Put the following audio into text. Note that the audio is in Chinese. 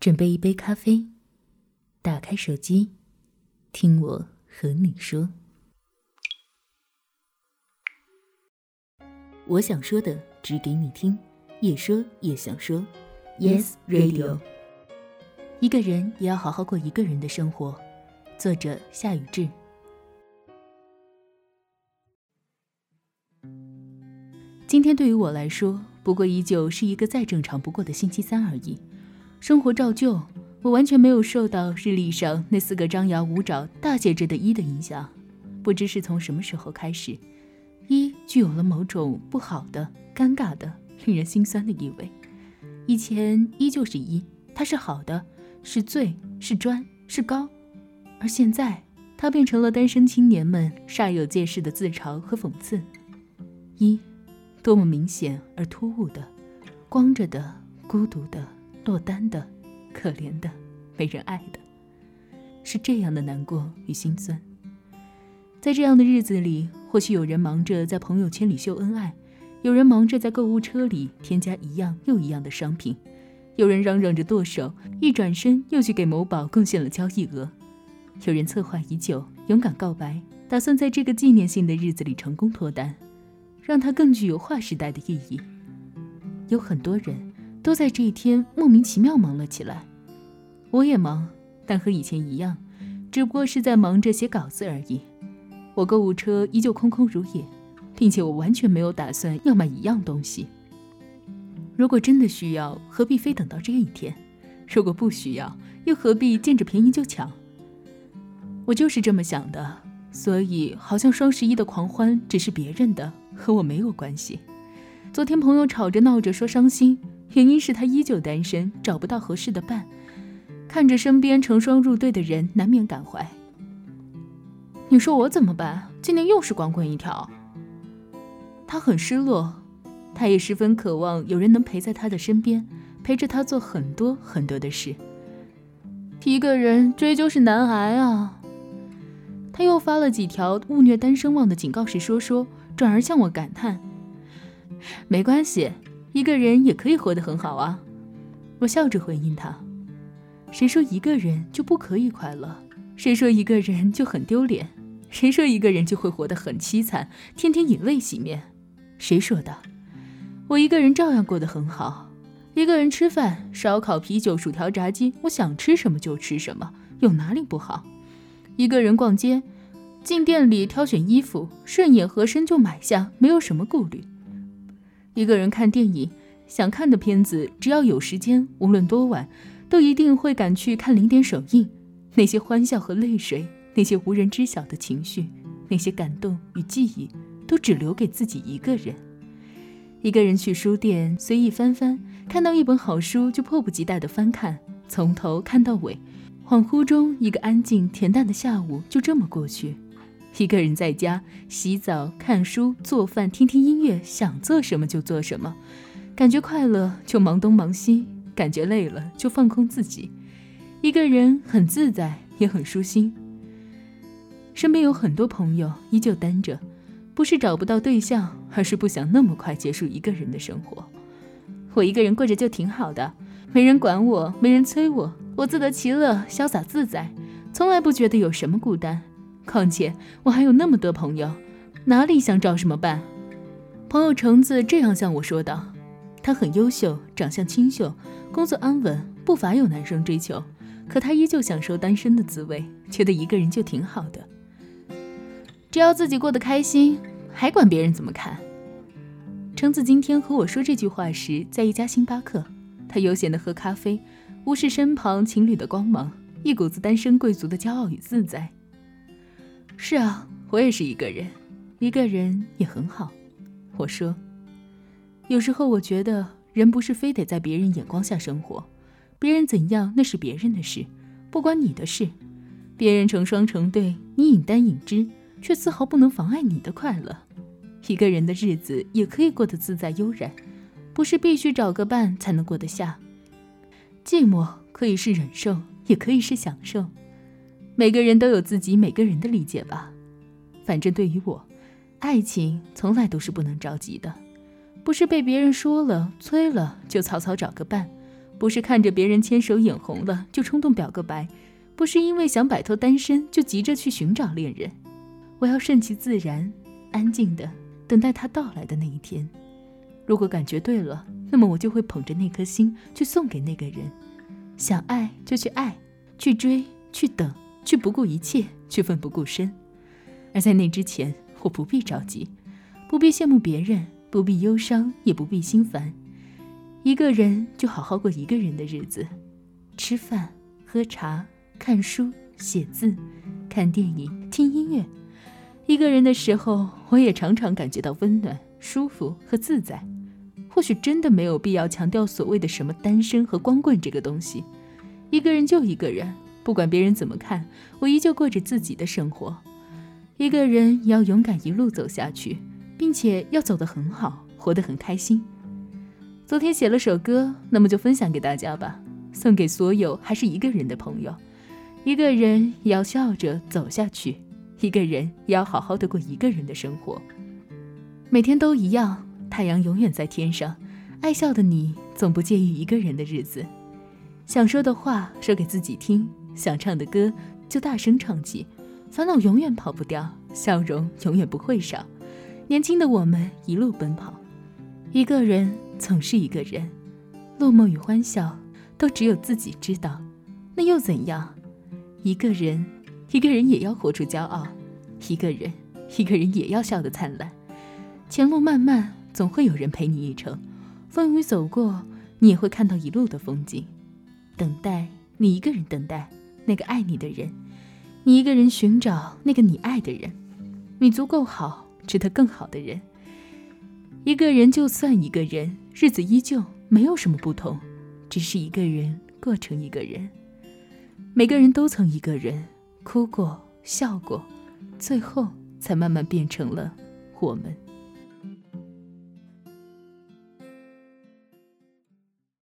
准备一杯咖啡，打开手机，听我和你说。我想说的，只给你听，也说也想说。Yes Radio。一个人也要好好过一个人的生活。作者：夏雨志。今天对于我来说，不过依旧是一个再正常不过的星期三而已。生活照旧，我完全没有受到日历上那四个张牙舞爪、大写着的“一”的影响。不知是从什么时候开始，“一”具有了某种不好的、尴尬的、令人心酸的意味。以前“一”就是“一”，它是好的，是最，是专，是高；而现在，它变成了单身青年们煞有介事的自嘲和讽刺。一，多么明显而突兀的，光着的，孤独的。落单的、可怜的、没人爱的，是这样的难过与心酸。在这样的日子里，或许有人忙着在朋友圈里秀恩爱，有人忙着在购物车里添加一样又一样的商品，有人嚷嚷着剁手，一转身又去给某宝贡献了交易额，有人策划已久，勇敢告白，打算在这个纪念性的日子里成功脱单，让它更具有划时代的意义。有很多人。都在这一天莫名其妙忙了起来，我也忙，但和以前一样，只不过是在忙着写稿子而已。我购物车依旧空空如也，并且我完全没有打算要买一样东西。如果真的需要，何必非等到这一天？如果不需要，又何必见着便宜就抢？我就是这么想的，所以好像双十一的狂欢只是别人的，和我没有关系。昨天朋友吵着闹着说伤心。原因是他依旧单身，找不到合适的伴，看着身边成双入对的人，难免感怀。你说我怎么办？今年又是光棍一条。他很失落，他也十分渴望有人能陪在他的身边，陪着他做很多很多的事。一个人追究是难挨啊。他又发了几条误虐单身汪的警告式说说，转而向我感叹：没关系。一个人也可以活得很好啊，我笑着回应他。谁说一个人就不可以快乐？谁说一个人就很丢脸？谁说一个人就会活得很凄惨，天天以泪洗面？谁说的？我一个人照样过得很好。一个人吃饭，烧烤、啤酒、薯条、炸鸡，我想吃什么就吃什么，有哪里不好？一个人逛街，进店里挑选衣服，顺眼合身就买下，没有什么顾虑。一个人看电影，想看的片子，只要有时间，无论多晚，都一定会赶去看零点首映。那些欢笑和泪水，那些无人知晓的情绪，那些感动与记忆，都只留给自己一个人。一个人去书店随意翻翻，看到一本好书就迫不及待地翻看，从头看到尾。恍惚中，一个安静恬淡的下午就这么过去。一个人在家洗澡、看书、做饭、听听音乐，想做什么就做什么，感觉快乐就忙东忙西，感觉累了就放空自己。一个人很自在，也很舒心。身边有很多朋友依旧单着，不是找不到对象，而是不想那么快结束一个人的生活。我一个人过着就挺好的，没人管我，没人催我，我自得其乐，潇洒自在，从来不觉得有什么孤单。况且我还有那么多朋友，哪里想找什么伴？朋友橙子这样向我说道：“他很优秀，长相清秀，工作安稳，不乏有男生追求。可他依旧享受单身的滋味，觉得一个人就挺好的。只要自己过得开心，还管别人怎么看？”橙子今天和我说这句话时，在一家星巴克，他悠闲地喝咖啡，无视身旁情侣的光芒，一股子单身贵族的骄傲与自在。是啊，我也是一个人，一个人也很好。我说，有时候我觉得人不是非得在别人眼光下生活，别人怎样那是别人的事，不关你的事。别人成双成对，你饮弹饮之，却丝毫不能妨碍你的快乐。一个人的日子也可以过得自在悠然，不是必须找个伴才能过得下。寂寞可以是忍受，也可以是享受。每个人都有自己每个人的理解吧，反正对于我，爱情从来都是不能着急的，不是被别人说了催了就草草找个伴，不是看着别人牵手眼红了就冲动表个白，不是因为想摆脱单身就急着去寻找恋人。我要顺其自然，安静的等待他到来的那一天。如果感觉对了，那么我就会捧着那颗心去送给那个人。想爱就去爱，去追，去等，去不顾一切，去奋不顾身。而在那之前，我不必着急，不必羡慕别人，不必忧伤，也不必心烦。一个人就好好过一个人的日子，吃饭、喝茶、看书、写字、看电影、听音乐。一个人的时候，我也常常感觉到温暖、舒服和自在。或许真的没有必要强调所谓的什么单身和光棍这个东西。一个人就一个人，不管别人怎么看，我依旧过着自己的生活。一个人也要勇敢一路走下去，并且要走得很好，活得很开心。昨天写了首歌，那么就分享给大家吧，送给所有还是一个人的朋友。一个人也要笑着走下去，一个人也要好好的过一个人的生活。每天都一样，太阳永远在天上，爱笑的你总不介意一个人的日子。想说的话说给自己听，想唱的歌就大声唱起。烦恼永远跑不掉，笑容永远不会少。年轻的我们一路奔跑，一个人总是一个人，落寞与欢笑都只有自己知道。那又怎样？一个人，一个人也要活出骄傲；一个人，一个人也要笑得灿烂。前路漫漫，总会有人陪你一程。风雨走过，你也会看到一路的风景。等待你一个人，等待那个爱你的人。你一个人寻找那个你爱的人，你足够好，值得更好的人。一个人就算一个人，日子依旧没有什么不同，只是一个人过成一个人。每个人都曾一个人哭过、笑过，最后才慢慢变成了我们。